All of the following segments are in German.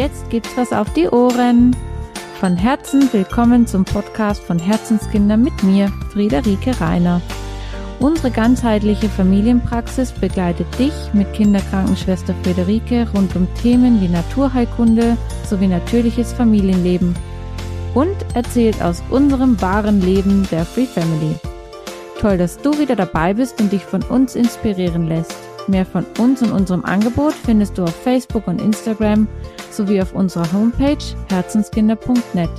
jetzt gibt's was auf die Ohren. Von Herzen willkommen zum Podcast von Herzenskinder mit mir, Friederike Reiner. Unsere ganzheitliche Familienpraxis begleitet dich mit Kinderkrankenschwester Friederike rund um Themen wie Naturheilkunde sowie natürliches Familienleben und erzählt aus unserem wahren Leben der Free Family. Toll, dass du wieder dabei bist und dich von uns inspirieren lässt. Mehr von uns und unserem Angebot findest du auf Facebook und Instagram sowie auf unserer Homepage herzenskinder.net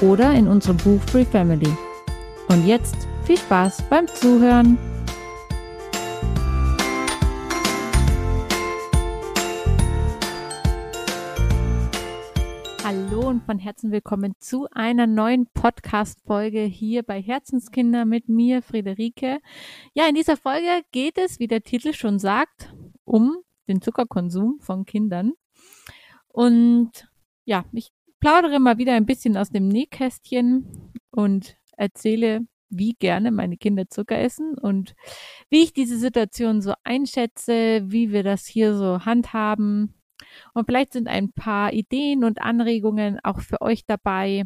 oder in unserem Buch Free Family. Und jetzt viel Spaß beim Zuhören! Und von Herzen willkommen zu einer neuen Podcast-Folge hier bei Herzenskinder mit mir, Friederike. Ja, in dieser Folge geht es, wie der Titel schon sagt, um den Zuckerkonsum von Kindern. Und ja, ich plaudere mal wieder ein bisschen aus dem Nähkästchen und erzähle, wie gerne meine Kinder Zucker essen und wie ich diese Situation so einschätze, wie wir das hier so handhaben. Und vielleicht sind ein paar Ideen und Anregungen auch für euch dabei,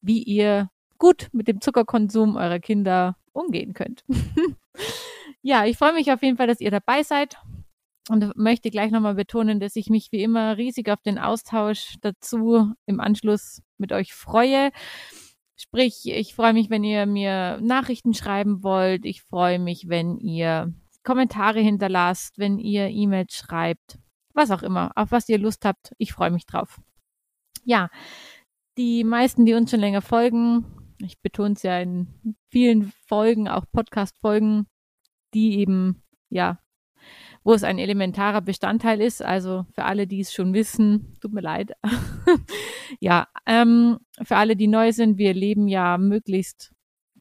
wie ihr gut mit dem Zuckerkonsum eurer Kinder umgehen könnt. ja, ich freue mich auf jeden Fall, dass ihr dabei seid und möchte gleich nochmal betonen, dass ich mich wie immer riesig auf den Austausch dazu im Anschluss mit euch freue. Sprich, ich freue mich, wenn ihr mir Nachrichten schreiben wollt. Ich freue mich, wenn ihr Kommentare hinterlasst, wenn ihr E-Mails schreibt, was auch immer, auf was ihr Lust habt. Ich freue mich drauf. Ja, die meisten, die uns schon länger folgen, ich betone es ja in vielen Folgen, auch Podcast-Folgen, die eben ja wo es ein elementarer Bestandteil ist. Also für alle, die es schon wissen, tut mir leid. ja, ähm, für alle, die neu sind, wir leben ja möglichst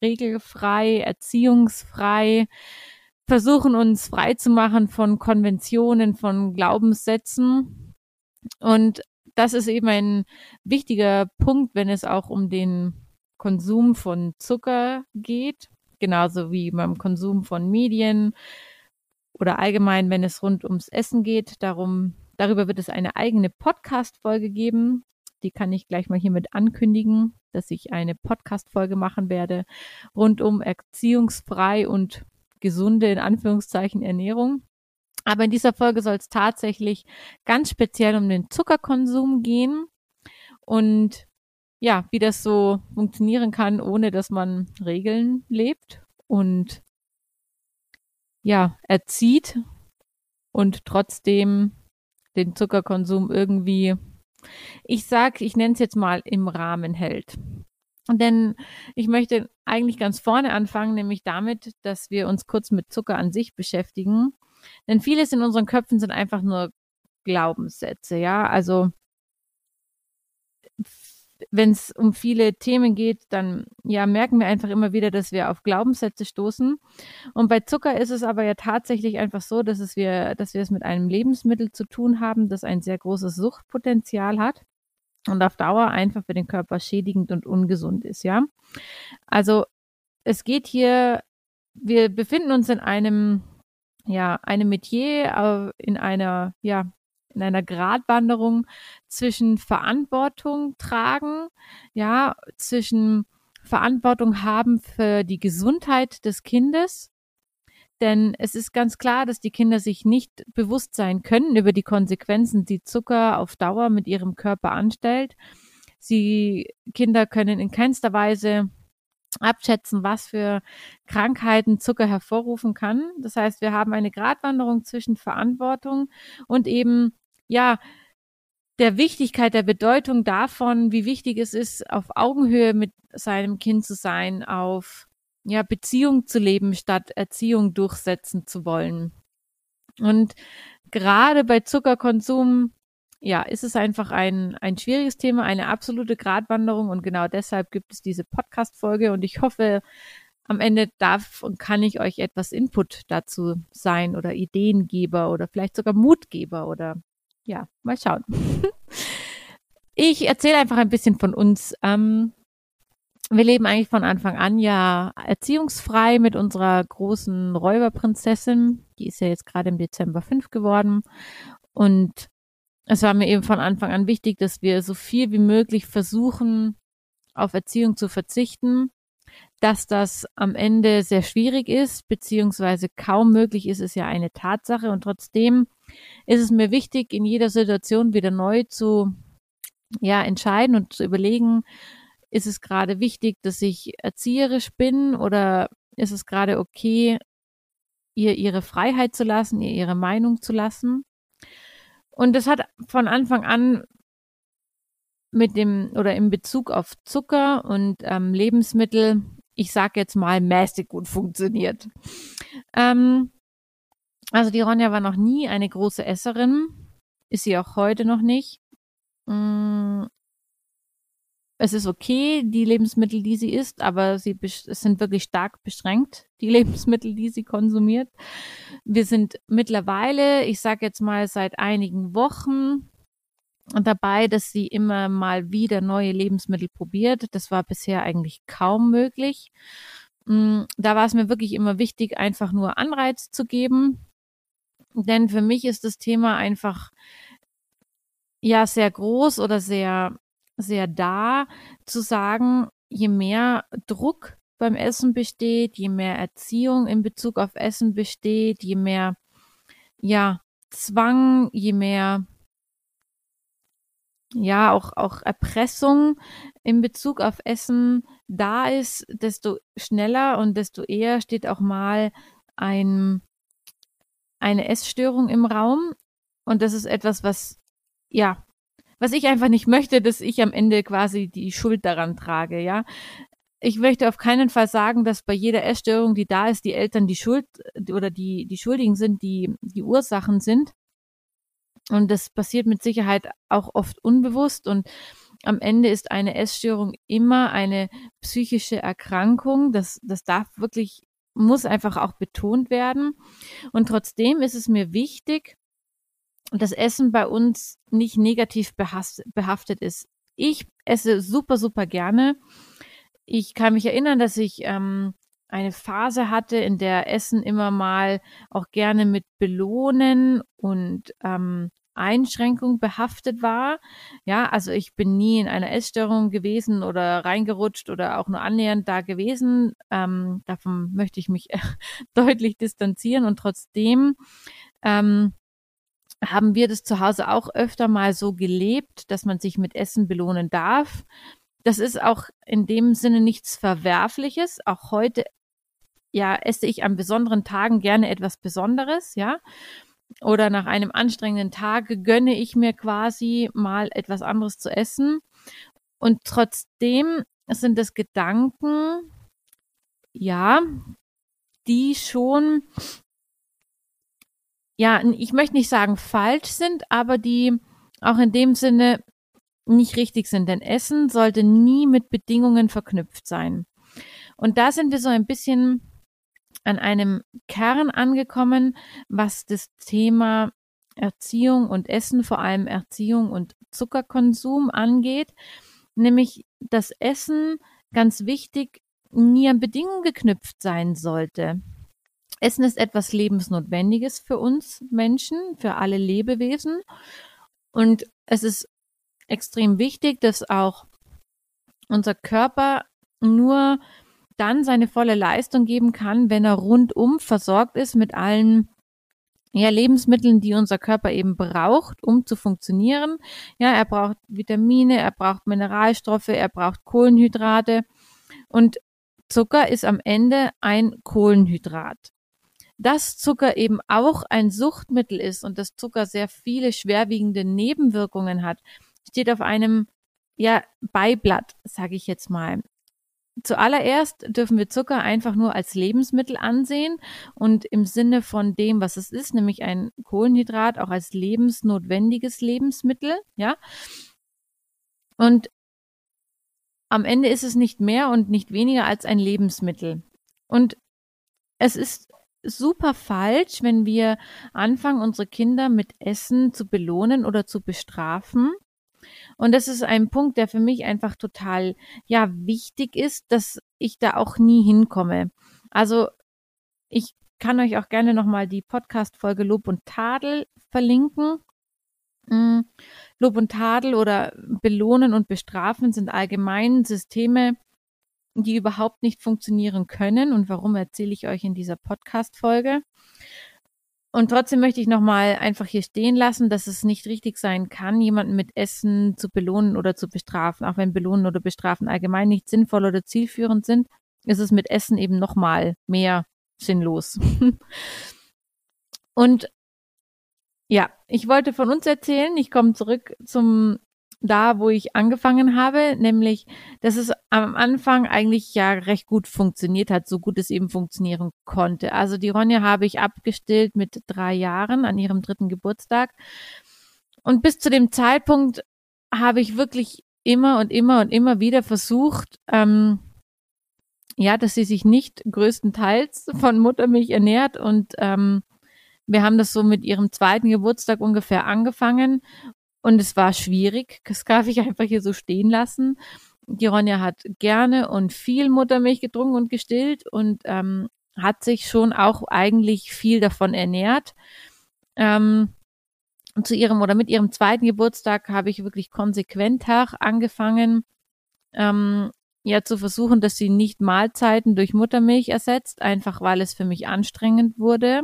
regelfrei, erziehungsfrei, versuchen uns frei zu machen von Konventionen, von Glaubenssätzen. Und das ist eben ein wichtiger Punkt, wenn es auch um den Konsum von Zucker geht, genauso wie beim Konsum von Medien, oder allgemein, wenn es rund ums Essen geht. Darum, darüber wird es eine eigene Podcast-Folge geben. Die kann ich gleich mal hiermit ankündigen, dass ich eine Podcast-Folge machen werde rund um erziehungsfrei und gesunde, in Anführungszeichen, Ernährung. Aber in dieser Folge soll es tatsächlich ganz speziell um den Zuckerkonsum gehen und ja, wie das so funktionieren kann, ohne dass man Regeln lebt und ja, erzieht und trotzdem den Zuckerkonsum irgendwie, ich sag, ich nenne es jetzt mal im Rahmen hält. Denn ich möchte eigentlich ganz vorne anfangen, nämlich damit, dass wir uns kurz mit Zucker an sich beschäftigen. Denn vieles in unseren Köpfen sind einfach nur Glaubenssätze, ja. Also wenn es um viele Themen geht, dann ja merken wir einfach immer wieder, dass wir auf Glaubenssätze stoßen. Und bei Zucker ist es aber ja tatsächlich einfach so, dass es wir, dass wir es mit einem Lebensmittel zu tun haben, das ein sehr großes Suchtpotenzial hat und auf Dauer einfach für den Körper schädigend und ungesund ist, ja. Also es geht hier, wir befinden uns in einem ja, einem Metier, in einer, ja, in einer Gratwanderung zwischen Verantwortung tragen, ja, zwischen Verantwortung haben für die Gesundheit des Kindes. Denn es ist ganz klar, dass die Kinder sich nicht bewusst sein können über die Konsequenzen, die Zucker auf Dauer mit ihrem Körper anstellt. Sie, Kinder können in keinster Weise abschätzen, was für Krankheiten Zucker hervorrufen kann. Das heißt, wir haben eine Gratwanderung zwischen Verantwortung und eben ja, der Wichtigkeit, der Bedeutung davon, wie wichtig es ist, auf Augenhöhe mit seinem Kind zu sein, auf ja, Beziehung zu leben, statt Erziehung durchsetzen zu wollen. Und gerade bei Zuckerkonsum, ja, ist es einfach ein, ein schwieriges Thema, eine absolute Gratwanderung und genau deshalb gibt es diese Podcast-Folge und ich hoffe, am Ende darf und kann ich euch etwas Input dazu sein oder Ideengeber oder vielleicht sogar Mutgeber oder ja, mal schauen. ich erzähle einfach ein bisschen von uns. Ähm, wir leben eigentlich von Anfang an ja erziehungsfrei mit unserer großen Räuberprinzessin. Die ist ja jetzt gerade im Dezember fünf geworden. Und es war mir eben von Anfang an wichtig, dass wir so viel wie möglich versuchen, auf Erziehung zu verzichten. Dass das am Ende sehr schwierig ist, beziehungsweise kaum möglich ist, ist ja eine Tatsache. Und trotzdem ist es mir wichtig, in jeder Situation wieder neu zu ja, entscheiden und zu überlegen, ist es gerade wichtig, dass ich erzieherisch bin oder ist es gerade okay, ihr ihre Freiheit zu lassen, ihr ihre Meinung zu lassen? Und das hat von Anfang an mit dem oder in Bezug auf Zucker und ähm, Lebensmittel, ich sag jetzt mal, mäßig gut funktioniert. Ähm, also die Ronja war noch nie eine große Esserin, ist sie auch heute noch nicht. Es ist okay, die Lebensmittel, die sie isst, aber sie es sind wirklich stark beschränkt, die Lebensmittel, die sie konsumiert. Wir sind mittlerweile, ich sage jetzt mal seit einigen Wochen dabei, dass sie immer mal wieder neue Lebensmittel probiert. Das war bisher eigentlich kaum möglich. Mm, da war es mir wirklich immer wichtig, einfach nur Anreiz zu geben. Denn für mich ist das Thema einfach ja sehr groß oder sehr sehr da, zu sagen, je mehr Druck beim Essen besteht, je mehr Erziehung in Bezug auf Essen besteht, je mehr ja Zwang, je mehr ja auch auch Erpressung in Bezug auf Essen da ist, desto schneller und desto eher steht auch mal ein eine Essstörung im Raum. Und das ist etwas, was ja was ich einfach nicht möchte, dass ich am Ende quasi die Schuld daran trage, ja. Ich möchte auf keinen Fall sagen, dass bei jeder Essstörung, die da ist, die Eltern die Schuld oder die, die Schuldigen sind, die, die Ursachen sind. Und das passiert mit Sicherheit auch oft unbewusst und am Ende ist eine Essstörung immer eine psychische Erkrankung. Das, das darf wirklich, muss einfach auch betont werden. Und trotzdem ist es mir wichtig, das Essen bei uns nicht negativ behaftet ist. Ich esse super, super gerne. Ich kann mich erinnern, dass ich ähm, eine Phase hatte, in der Essen immer mal auch gerne mit Belohnen und ähm, Einschränkung behaftet war. Ja, also ich bin nie in einer Essstörung gewesen oder reingerutscht oder auch nur annähernd da gewesen. Ähm, davon möchte ich mich deutlich distanzieren und trotzdem ähm, haben wir das zu Hause auch öfter mal so gelebt, dass man sich mit Essen belohnen darf. Das ist auch in dem Sinne nichts Verwerfliches. Auch heute, ja, esse ich an besonderen Tagen gerne etwas Besonderes, ja. Oder nach einem anstrengenden Tag gönne ich mir quasi mal etwas anderes zu essen. Und trotzdem sind es Gedanken, ja, die schon ja, ich möchte nicht sagen falsch sind, aber die auch in dem Sinne nicht richtig sind. Denn Essen sollte nie mit Bedingungen verknüpft sein. Und da sind wir so ein bisschen an einem Kern angekommen, was das Thema Erziehung und Essen, vor allem Erziehung und Zuckerkonsum angeht, nämlich das Essen ganz wichtig nie an Bedingungen geknüpft sein sollte. Essen ist etwas Lebensnotwendiges für uns Menschen, für alle Lebewesen. Und es ist extrem wichtig, dass auch unser Körper nur dann seine volle Leistung geben kann, wenn er rundum versorgt ist mit allen ja, Lebensmitteln, die unser Körper eben braucht, um zu funktionieren. Ja, er braucht Vitamine, er braucht Mineralstoffe, er braucht Kohlenhydrate und Zucker ist am Ende ein Kohlenhydrat dass Zucker eben auch ein Suchtmittel ist und dass Zucker sehr viele schwerwiegende Nebenwirkungen hat, steht auf einem ja Beiblatt, sage ich jetzt mal. Zuallererst dürfen wir Zucker einfach nur als Lebensmittel ansehen und im Sinne von dem, was es ist, nämlich ein Kohlenhydrat, auch als lebensnotwendiges Lebensmittel, ja. Und am Ende ist es nicht mehr und nicht weniger als ein Lebensmittel. Und es ist super falsch, wenn wir anfangen, unsere Kinder mit Essen zu belohnen oder zu bestrafen. Und das ist ein Punkt, der für mich einfach total, ja, wichtig ist, dass ich da auch nie hinkomme. Also, ich kann euch auch gerne nochmal die Podcast-Folge Lob und Tadel verlinken. Mm, Lob und Tadel oder Belohnen und Bestrafen sind allgemein Systeme, die überhaupt nicht funktionieren können. Und warum erzähle ich euch in dieser Podcast-Folge? Und trotzdem möchte ich nochmal einfach hier stehen lassen, dass es nicht richtig sein kann, jemanden mit Essen zu belohnen oder zu bestrafen. Auch wenn Belohnen oder Bestrafen allgemein nicht sinnvoll oder zielführend sind, ist es mit Essen eben nochmal mehr sinnlos. Und ja, ich wollte von uns erzählen. Ich komme zurück zum da, wo ich angefangen habe, nämlich, dass es am Anfang eigentlich ja recht gut funktioniert hat, so gut es eben funktionieren konnte. Also die Ronja habe ich abgestillt mit drei Jahren an ihrem dritten Geburtstag. Und bis zu dem Zeitpunkt habe ich wirklich immer und immer und immer wieder versucht, ähm, ja, dass sie sich nicht größtenteils von Muttermilch ernährt und ähm, wir haben das so mit ihrem zweiten Geburtstag ungefähr angefangen und es war schwierig. Das darf ich einfach hier so stehen lassen. Die Ronja hat gerne und viel Muttermilch getrunken und gestillt und ähm, hat sich schon auch eigentlich viel davon ernährt. Ähm, zu ihrem oder mit ihrem zweiten Geburtstag habe ich wirklich konsequenter angefangen, ähm, ja zu versuchen, dass sie nicht Mahlzeiten durch Muttermilch ersetzt, einfach weil es für mich anstrengend wurde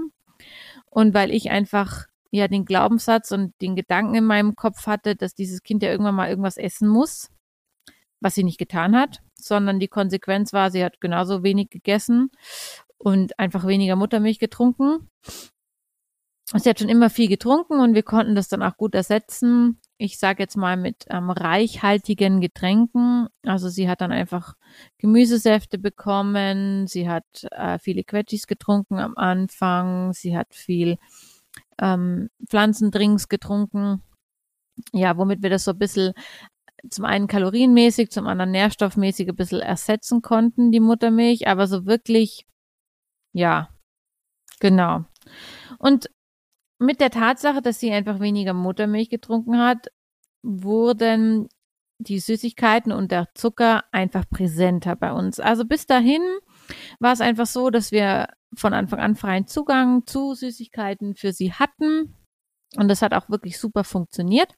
und weil ich einfach ja den Glaubenssatz und den Gedanken in meinem Kopf hatte, dass dieses Kind ja irgendwann mal irgendwas essen muss, was sie nicht getan hat, sondern die Konsequenz war, sie hat genauso wenig gegessen und einfach weniger Muttermilch getrunken. Sie hat schon immer viel getrunken und wir konnten das dann auch gut ersetzen. Ich sage jetzt mal mit ähm, reichhaltigen Getränken. Also sie hat dann einfach Gemüsesäfte bekommen, sie hat äh, viele Quetschis getrunken am Anfang, sie hat viel ähm, Pflanzendrinks getrunken. Ja, womit wir das so ein bisschen zum einen kalorienmäßig, zum anderen nährstoffmäßig ein bisschen ersetzen konnten, die Muttermilch, aber so wirklich, ja, genau. Und mit der Tatsache, dass sie einfach weniger Muttermilch getrunken hat, wurden die Süßigkeiten und der Zucker einfach präsenter bei uns. Also bis dahin war es einfach so, dass wir von Anfang an freien Zugang zu Süßigkeiten für sie hatten. Und das hat auch wirklich super funktioniert.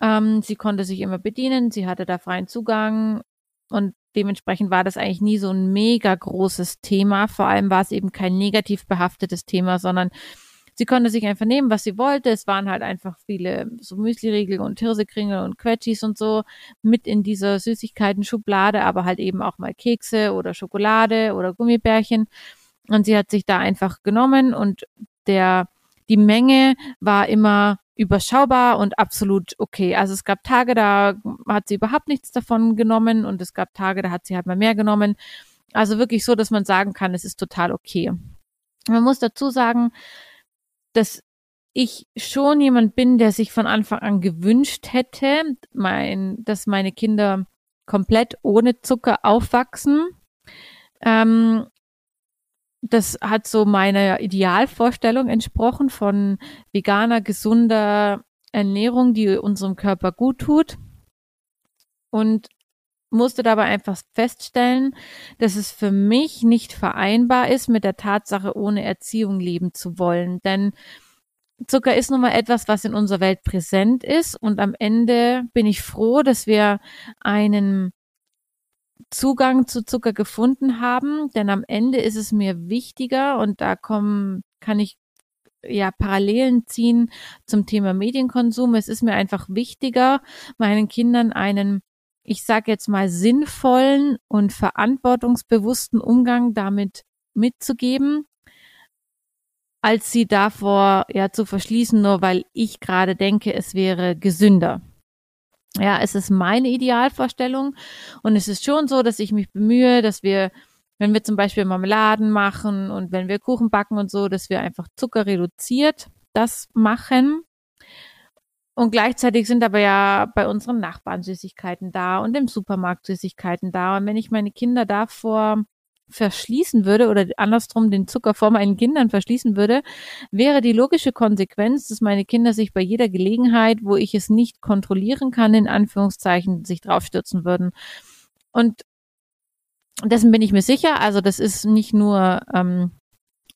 Ähm, sie konnte sich immer bedienen, sie hatte da freien Zugang und dementsprechend war das eigentlich nie so ein mega großes Thema. Vor allem war es eben kein negativ behaftetes Thema, sondern sie konnte sich einfach nehmen, was sie wollte. Es waren halt einfach viele so Müsliriegel und Hirsekringel und Quetschis und so mit in dieser Süßigkeiten-Schublade, aber halt eben auch mal Kekse oder Schokolade oder Gummibärchen. Und sie hat sich da einfach genommen und der, die Menge war immer überschaubar und absolut okay. Also es gab Tage, da hat sie überhaupt nichts davon genommen und es gab Tage, da hat sie halt mal mehr genommen. Also wirklich so, dass man sagen kann, es ist total okay. Man muss dazu sagen, dass ich schon jemand bin, der sich von Anfang an gewünscht hätte, mein, dass meine Kinder komplett ohne Zucker aufwachsen. Ähm, das hat so meiner Idealvorstellung entsprochen von veganer, gesunder Ernährung, die unserem Körper gut tut. Und musste dabei einfach feststellen, dass es für mich nicht vereinbar ist, mit der Tatsache, ohne Erziehung leben zu wollen. Denn Zucker ist nun mal etwas, was in unserer Welt präsent ist. Und am Ende bin ich froh, dass wir einen Zugang zu Zucker gefunden haben. Denn am Ende ist es mir wichtiger und da kommen, kann ich ja Parallelen ziehen zum Thema Medienkonsum. Es ist mir einfach wichtiger, meinen Kindern einen ich sage jetzt mal, sinnvollen und verantwortungsbewussten Umgang damit mitzugeben, als sie davor ja zu verschließen, nur weil ich gerade denke, es wäre gesünder. Ja, es ist meine Idealvorstellung und es ist schon so, dass ich mich bemühe, dass wir, wenn wir zum Beispiel Marmeladen machen und wenn wir Kuchen backen und so, dass wir einfach Zucker reduziert das machen und gleichzeitig sind aber ja bei unseren Nachbarn Süßigkeiten da und im Supermarkt Süßigkeiten da. Und wenn ich meine Kinder davor verschließen würde oder andersrum den Zucker vor meinen Kindern verschließen würde, wäre die logische Konsequenz, dass meine Kinder sich bei jeder Gelegenheit, wo ich es nicht kontrollieren kann, in Anführungszeichen, sich draufstürzen würden. Und dessen bin ich mir sicher. Also das ist nicht nur, ähm,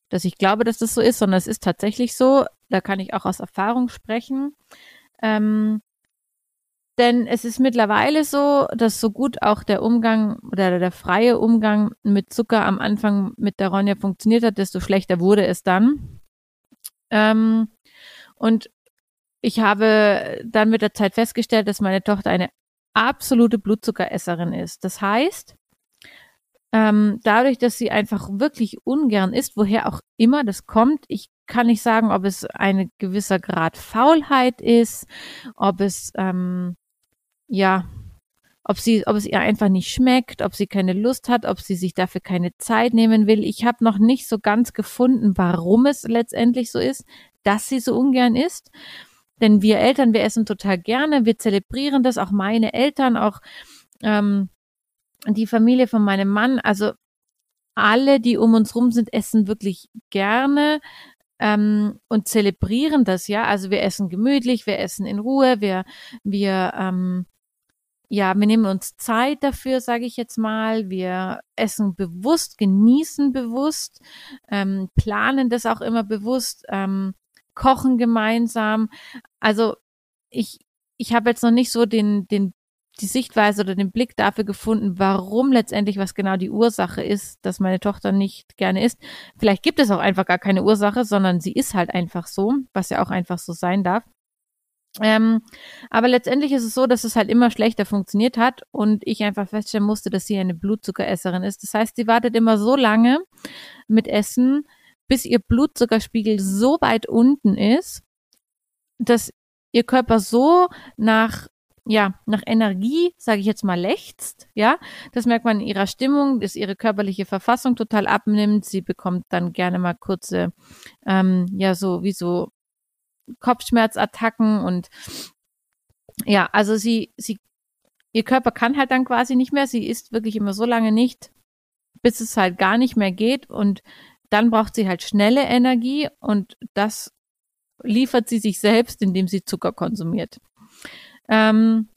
dass ich glaube, dass das so ist, sondern es ist tatsächlich so. Da kann ich auch aus Erfahrung sprechen. Ähm, denn es ist mittlerweile so, dass so gut auch der Umgang oder der freie Umgang mit Zucker am Anfang mit der Ronja funktioniert hat, desto schlechter wurde es dann. Ähm, und ich habe dann mit der Zeit festgestellt, dass meine Tochter eine absolute Blutzuckeresserin ist. Das heißt, ähm, dadurch, dass sie einfach wirklich ungern isst, woher auch immer das kommt, ich kann nicht sagen, ob es ein gewisser Grad Faulheit ist, ob es ähm, ja, ob sie, ob es ihr einfach nicht schmeckt, ob sie keine Lust hat, ob sie sich dafür keine Zeit nehmen will. Ich habe noch nicht so ganz gefunden, warum es letztendlich so ist, dass sie so ungern isst. Denn wir Eltern, wir essen total gerne, wir zelebrieren das, auch meine Eltern, auch ähm, die Familie von meinem Mann, also alle, die um uns rum sind, essen wirklich gerne ähm, und zelebrieren das, ja. Also wir essen gemütlich, wir essen in Ruhe, wir, wir ähm, ja, wir nehmen uns Zeit dafür, sage ich jetzt mal. Wir essen bewusst, genießen bewusst, ähm, planen das auch immer bewusst, ähm, kochen gemeinsam. Also ich, ich habe jetzt noch nicht so den, den, die Sichtweise oder den Blick dafür gefunden, warum letztendlich was genau die Ursache ist, dass meine Tochter nicht gerne isst. Vielleicht gibt es auch einfach gar keine Ursache, sondern sie ist halt einfach so, was ja auch einfach so sein darf. Ähm, aber letztendlich ist es so, dass es halt immer schlechter funktioniert hat und ich einfach feststellen musste, dass sie eine Blutzuckeresserin ist. Das heißt, sie wartet immer so lange mit Essen, bis ihr Blutzuckerspiegel so weit unten ist, dass ihr Körper so nach ja, nach Energie, sage ich jetzt mal, lechzt, ja. Das merkt man in ihrer Stimmung, dass ihre körperliche Verfassung total abnimmt. Sie bekommt dann gerne mal kurze, ähm, ja, so wie so Kopfschmerzattacken und ja, also sie, sie, ihr Körper kann halt dann quasi nicht mehr. Sie isst wirklich immer so lange nicht, bis es halt gar nicht mehr geht und dann braucht sie halt schnelle Energie und das liefert sie sich selbst, indem sie Zucker konsumiert. Ähm,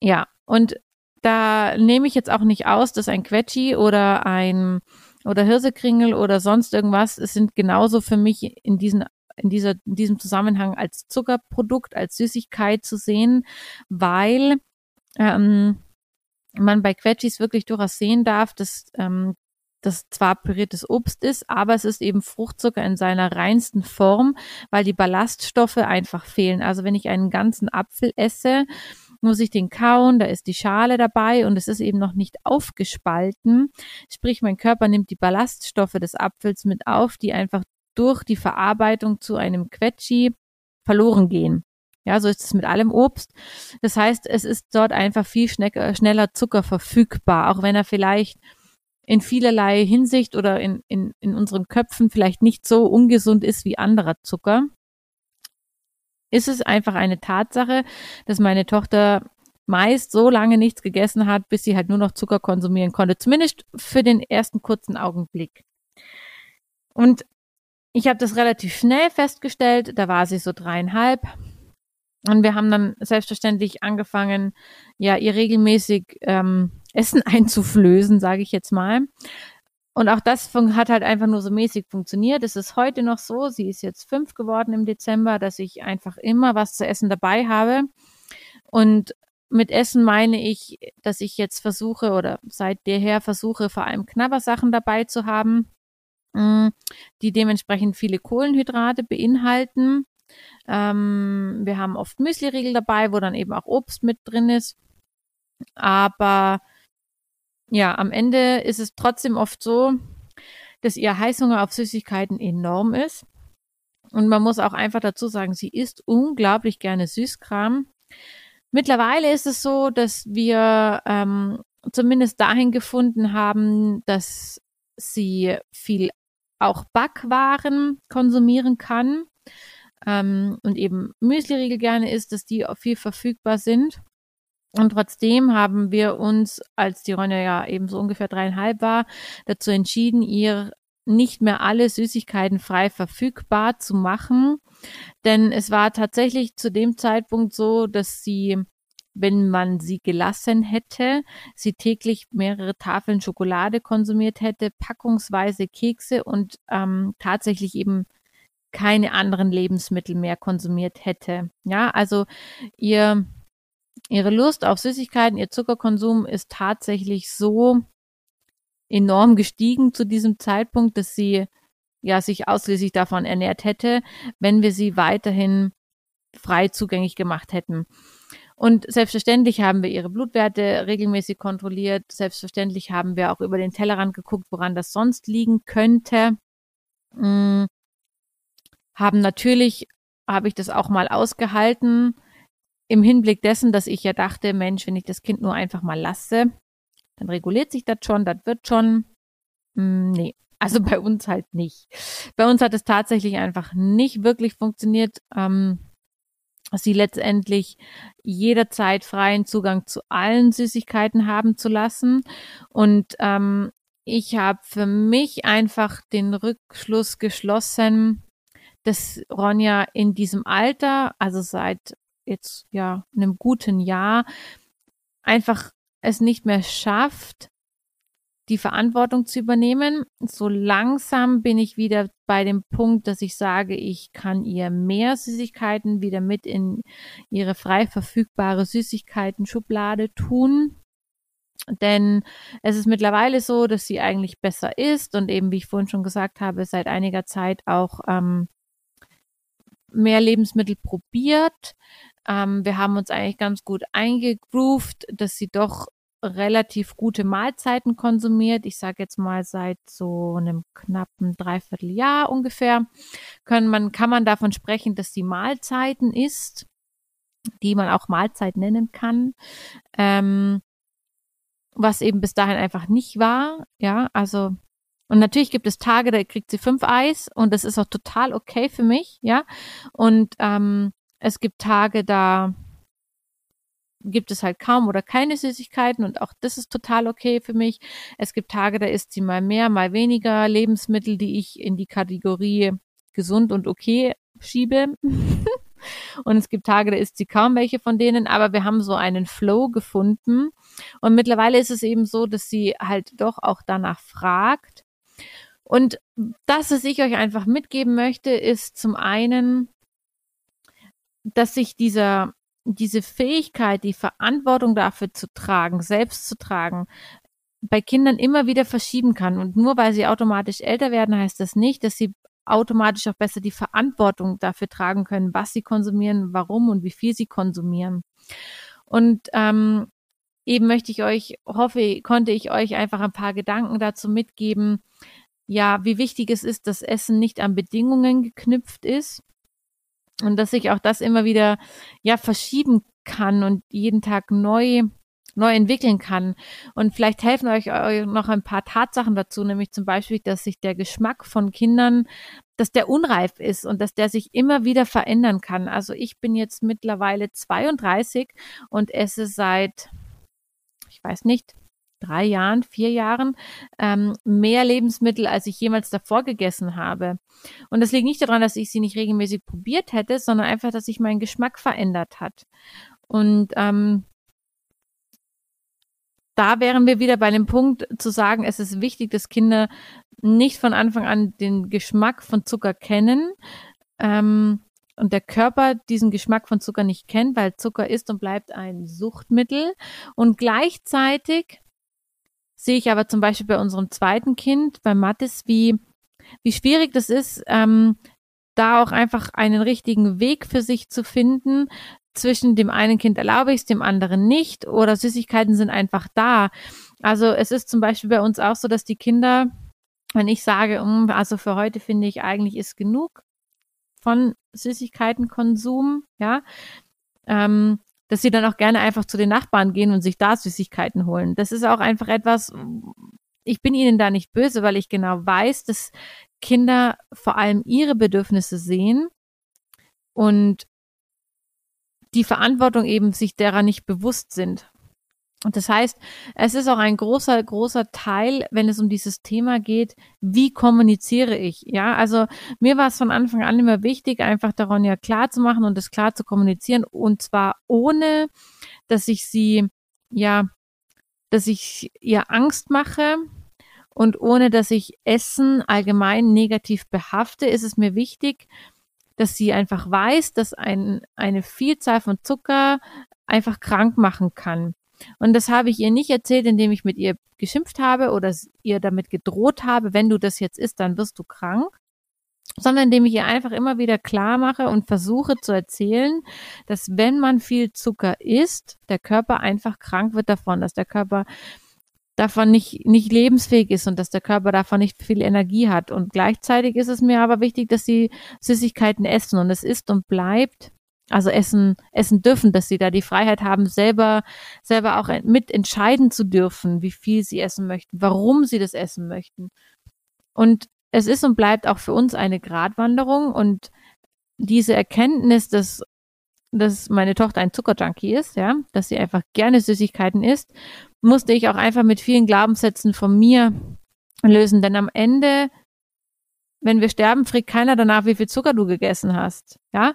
ja, und da nehme ich jetzt auch nicht aus, dass ein Quetschi oder ein oder Hirsekringel oder sonst irgendwas, es sind genauso für mich in diesen in, dieser, in diesem Zusammenhang als Zuckerprodukt, als Süßigkeit zu sehen, weil ähm, man bei Quetschis wirklich durchaus sehen darf, dass ähm, das zwar püriertes Obst ist, aber es ist eben Fruchtzucker in seiner reinsten Form, weil die Ballaststoffe einfach fehlen. Also wenn ich einen ganzen Apfel esse, muss ich den kauen, da ist die Schale dabei und es ist eben noch nicht aufgespalten. Sprich, mein Körper nimmt die Ballaststoffe des Apfels mit auf, die einfach durch die Verarbeitung zu einem Quetschi verloren gehen. Ja, so ist es mit allem Obst. Das heißt, es ist dort einfach viel schneller Zucker verfügbar, auch wenn er vielleicht in vielerlei Hinsicht oder in, in, in unseren Köpfen vielleicht nicht so ungesund ist wie anderer Zucker. Ist es einfach eine Tatsache, dass meine Tochter meist so lange nichts gegessen hat, bis sie halt nur noch Zucker konsumieren konnte. Zumindest für den ersten kurzen Augenblick. Und ich habe das relativ schnell festgestellt, da war sie so dreieinhalb. Und wir haben dann selbstverständlich angefangen, ja, ihr regelmäßig ähm, Essen einzuflößen, sage ich jetzt mal. Und auch das hat halt einfach nur so mäßig funktioniert. Es ist heute noch so, sie ist jetzt fünf geworden im Dezember, dass ich einfach immer was zu essen dabei habe. Und mit Essen meine ich, dass ich jetzt versuche oder seit derher versuche, vor allem Knabbersachen dabei zu haben. Mm, die dementsprechend viele Kohlenhydrate beinhalten. Ähm, wir haben oft Müsliriegel dabei, wo dann eben auch Obst mit drin ist. Aber ja, am Ende ist es trotzdem oft so, dass ihr Heißhunger auf Süßigkeiten enorm ist. Und man muss auch einfach dazu sagen, sie isst unglaublich gerne Süßkram. Mittlerweile ist es so, dass wir ähm, zumindest dahin gefunden haben, dass sie viel auch Backwaren konsumieren kann ähm, und eben Müsliriegel gerne isst, dass die viel verfügbar sind. Und trotzdem haben wir uns, als die Ronja ja eben so ungefähr dreieinhalb war, dazu entschieden, ihr nicht mehr alle Süßigkeiten frei verfügbar zu machen. Denn es war tatsächlich zu dem Zeitpunkt so, dass sie wenn man sie gelassen hätte, sie täglich mehrere Tafeln Schokolade konsumiert hätte, packungsweise Kekse und ähm, tatsächlich eben keine anderen Lebensmittel mehr konsumiert hätte. Ja, also ihr, ihre Lust auf Süßigkeiten, ihr Zuckerkonsum ist tatsächlich so enorm gestiegen zu diesem Zeitpunkt, dass sie ja sich ausschließlich davon ernährt hätte, wenn wir sie weiterhin frei zugänglich gemacht hätten. Und selbstverständlich haben wir ihre Blutwerte regelmäßig kontrolliert. Selbstverständlich haben wir auch über den Tellerrand geguckt, woran das sonst liegen könnte. Hm, haben natürlich, habe ich das auch mal ausgehalten, im Hinblick dessen, dass ich ja dachte, Mensch, wenn ich das Kind nur einfach mal lasse, dann reguliert sich das schon, das wird schon. Hm, nee, also bei uns halt nicht. Bei uns hat es tatsächlich einfach nicht wirklich funktioniert. Ähm, sie letztendlich jederzeit freien Zugang zu allen Süßigkeiten haben zu lassen. Und ähm, ich habe für mich einfach den Rückschluss geschlossen, dass Ronja in diesem Alter, also seit jetzt ja einem guten Jahr, einfach es nicht mehr schafft, die Verantwortung zu übernehmen. So langsam bin ich wieder bei dem Punkt, dass ich sage, ich kann ihr mehr Süßigkeiten wieder mit in ihre frei verfügbare Süßigkeiten-Schublade tun. Denn es ist mittlerweile so, dass sie eigentlich besser ist und eben, wie ich vorhin schon gesagt habe, seit einiger Zeit auch ähm, mehr Lebensmittel probiert. Ähm, wir haben uns eigentlich ganz gut eingegroovt, dass sie doch relativ gute Mahlzeiten konsumiert. Ich sage jetzt mal seit so einem knappen Dreivierteljahr ungefähr. Können man, kann man davon sprechen, dass sie Mahlzeiten isst, die man auch Mahlzeit nennen kann. Ähm, was eben bis dahin einfach nicht war. Ja, also und natürlich gibt es Tage, da kriegt sie fünf Eis und das ist auch total okay für mich, ja. Und ähm, es gibt Tage, da gibt es halt kaum oder keine Süßigkeiten und auch das ist total okay für mich. Es gibt Tage, da isst sie mal mehr, mal weniger Lebensmittel, die ich in die Kategorie gesund und okay schiebe. und es gibt Tage, da isst sie kaum welche von denen, aber wir haben so einen Flow gefunden. Und mittlerweile ist es eben so, dass sie halt doch auch danach fragt. Und das, was ich euch einfach mitgeben möchte, ist zum einen, dass sich dieser diese Fähigkeit, die Verantwortung dafür zu tragen, selbst zu tragen, bei Kindern immer wieder verschieben kann. Und nur weil sie automatisch älter werden, heißt das nicht, dass sie automatisch auch besser die Verantwortung dafür tragen können, was sie konsumieren, warum und wie viel sie konsumieren. Und ähm, eben möchte ich euch, hoffe, konnte ich euch einfach ein paar Gedanken dazu mitgeben, ja, wie wichtig es ist, dass Essen nicht an Bedingungen geknüpft ist, und dass sich auch das immer wieder ja verschieben kann und jeden Tag neu neu entwickeln kann. Und vielleicht helfen euch noch ein paar Tatsachen dazu, nämlich zum Beispiel, dass sich der Geschmack von Kindern, dass der unreif ist und dass der sich immer wieder verändern kann. Also ich bin jetzt mittlerweile 32 und esse seit, ich weiß nicht, drei Jahren, vier Jahren ähm, mehr Lebensmittel, als ich jemals davor gegessen habe. Und das liegt nicht daran, dass ich sie nicht regelmäßig probiert hätte, sondern einfach, dass sich mein Geschmack verändert hat. Und ähm, da wären wir wieder bei dem Punkt zu sagen, es ist wichtig, dass Kinder nicht von Anfang an den Geschmack von Zucker kennen ähm, und der Körper diesen Geschmack von Zucker nicht kennt, weil Zucker ist und bleibt ein Suchtmittel und gleichzeitig sehe ich aber zum Beispiel bei unserem zweiten Kind, bei Mathis, wie, wie schwierig das ist, ähm, da auch einfach einen richtigen Weg für sich zu finden. Zwischen dem einen Kind erlaube ich es, dem anderen nicht oder Süßigkeiten sind einfach da. Also es ist zum Beispiel bei uns auch so, dass die Kinder, wenn ich sage, um, also für heute finde ich eigentlich ist genug von Süßigkeitenkonsum, ja, ähm, dass sie dann auch gerne einfach zu den Nachbarn gehen und sich da Süßigkeiten holen. Das ist auch einfach etwas, ich bin ihnen da nicht böse, weil ich genau weiß, dass Kinder vor allem ihre Bedürfnisse sehen und die Verantwortung eben sich derer nicht bewusst sind. Und das heißt, es ist auch ein großer, großer Teil, wenn es um dieses Thema geht, wie kommuniziere ich? Ja, also mir war es von Anfang an immer wichtig, einfach daran ja klar zu machen und das klar zu kommunizieren und zwar ohne, dass ich sie, ja, dass ich ihr Angst mache Und ohne dass ich Essen allgemein negativ behafte, ist es mir wichtig, dass sie einfach weiß, dass ein, eine Vielzahl von Zucker einfach krank machen kann. Und das habe ich ihr nicht erzählt, indem ich mit ihr geschimpft habe oder ihr damit gedroht habe, wenn du das jetzt isst, dann wirst du krank, sondern indem ich ihr einfach immer wieder klar mache und versuche zu erzählen, dass wenn man viel Zucker isst, der Körper einfach krank wird davon, dass der Körper davon nicht, nicht lebensfähig ist und dass der Körper davon nicht viel Energie hat. Und gleichzeitig ist es mir aber wichtig, dass sie Süßigkeiten essen und es ist und bleibt also essen, essen dürfen, dass sie da die Freiheit haben, selber, selber auch mitentscheiden zu dürfen, wie viel sie essen möchten, warum sie das essen möchten. Und es ist und bleibt auch für uns eine Gratwanderung und diese Erkenntnis, dass, dass meine Tochter ein Zuckerjunkie ist, ja, dass sie einfach gerne Süßigkeiten isst, musste ich auch einfach mit vielen Glaubenssätzen von mir lösen, denn am Ende, wenn wir sterben, fragt keiner danach, wie viel Zucker du gegessen hast, ja,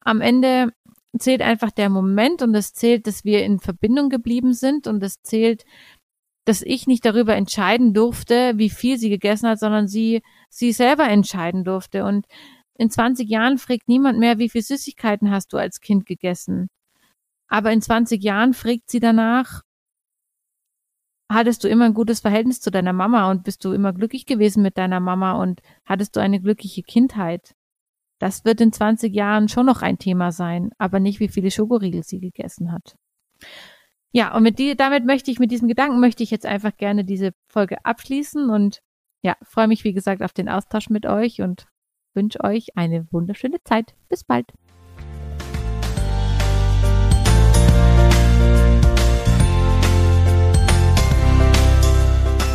am Ende zählt einfach der Moment und es zählt, dass wir in Verbindung geblieben sind und es zählt, dass ich nicht darüber entscheiden durfte, wie viel sie gegessen hat, sondern sie, sie selber entscheiden durfte. Und in 20 Jahren fragt niemand mehr, wie viel Süßigkeiten hast du als Kind gegessen. Aber in 20 Jahren fragt sie danach, hattest du immer ein gutes Verhältnis zu deiner Mama und bist du immer glücklich gewesen mit deiner Mama und hattest du eine glückliche Kindheit? Das wird in 20 Jahren schon noch ein Thema sein, aber nicht, wie viele Schokoriegel sie gegessen hat. Ja, und mit die, damit möchte ich, mit diesem Gedanken möchte ich jetzt einfach gerne diese Folge abschließen und ja, freue mich, wie gesagt, auf den Austausch mit euch und wünsche euch eine wunderschöne Zeit. Bis bald.